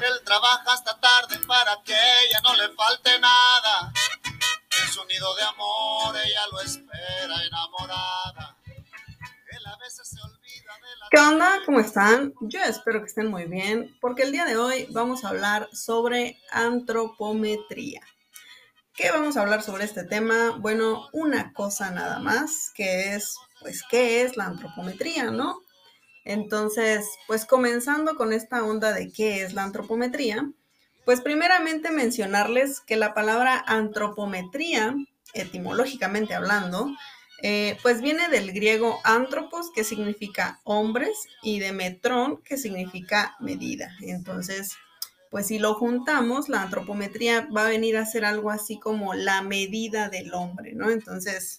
Él trabaja hasta tarde para que ella no le falte nada. En su nido de amor ella lo espera enamorada. Él a veces se olvida de la... ¿Qué onda? ¿Cómo están? Yo espero que estén muy bien, porque el día de hoy vamos a hablar sobre antropometría. ¿Qué vamos a hablar sobre este tema? Bueno, una cosa nada más, que es, pues, ¿qué es la antropometría, no? Entonces, pues comenzando con esta onda de qué es la antropometría, pues primeramente mencionarles que la palabra antropometría, etimológicamente hablando, eh, pues viene del griego antropos, que significa hombres, y de metrón, que significa medida. Entonces, pues si lo juntamos, la antropometría va a venir a ser algo así como la medida del hombre, ¿no? Entonces,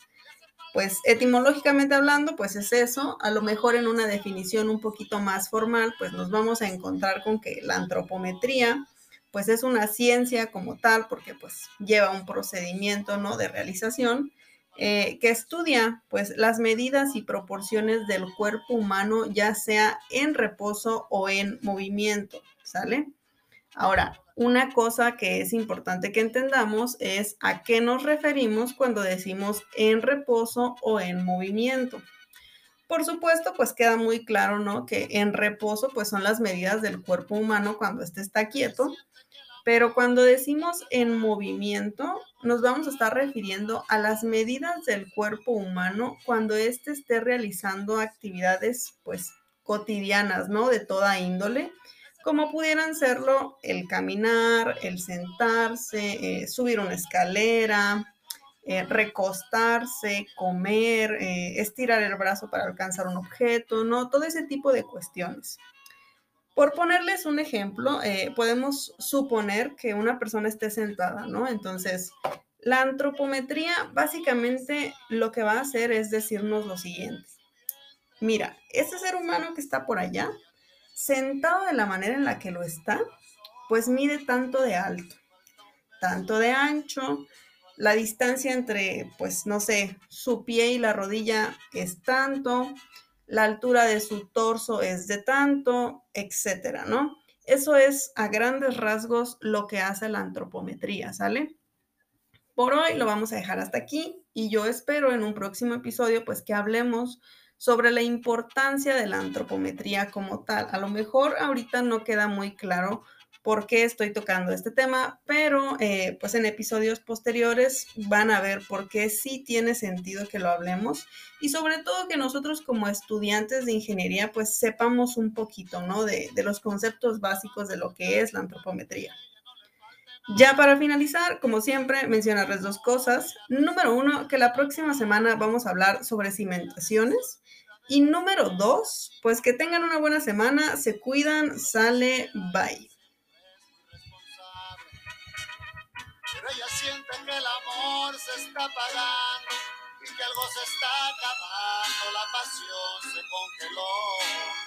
pues etimológicamente hablando, pues es eso. A lo mejor en una definición un poquito más formal, pues nos vamos a encontrar con que la antropometría, pues es una ciencia como tal, porque pues lleva un procedimiento, ¿no? De realización. Eh, que estudia pues las medidas y proporciones del cuerpo humano, ya sea en reposo o en movimiento, ¿sale? Ahora, una cosa que es importante que entendamos es a qué nos referimos cuando decimos en reposo o en movimiento. Por supuesto, pues queda muy claro, ¿no? Que en reposo, pues son las medidas del cuerpo humano cuando éste está quieto, pero cuando decimos en movimiento, nos vamos a estar refiriendo a las medidas del cuerpo humano cuando éste esté realizando actividades, pues, cotidianas, ¿no? De toda índole como pudieran serlo el caminar, el sentarse, eh, subir una escalera, eh, recostarse, comer, eh, estirar el brazo para alcanzar un objeto, ¿no? Todo ese tipo de cuestiones. Por ponerles un ejemplo, podemos suponer que una persona esté sentada, ¿no? Entonces, la antropometría básicamente lo que va a hacer es decirnos lo siguiente. Mira, ese ser humano que está por allá, sentado de la manera en la que lo está, pues mide tanto de alto, tanto de ancho, la distancia entre, pues no sé, su pie y la rodilla es tanto, la altura de su torso es de tanto, etcétera, ¿no? Eso es a grandes rasgos lo que hace la antropometría, ¿sale? Por hoy lo vamos a dejar hasta aquí y yo espero en un próximo episodio pues que hablemos sobre la importancia de la antropometría como tal. A lo mejor ahorita no queda muy claro por qué estoy tocando este tema, pero eh, pues en episodios posteriores van a ver por qué sí tiene sentido que lo hablemos y sobre todo que nosotros como estudiantes de ingeniería pues sepamos un poquito, ¿no? De, de los conceptos básicos de lo que es la antropometría. Ya para finalizar, como siempre, mencionarles dos cosas. Número uno, que la próxima semana vamos a hablar sobre cimentaciones. Y número dos, pues que tengan una buena semana, se cuidan, sale, bye. Pero ella siente que el amor se está apagando y que algo se está acabando, la pasión se congeló.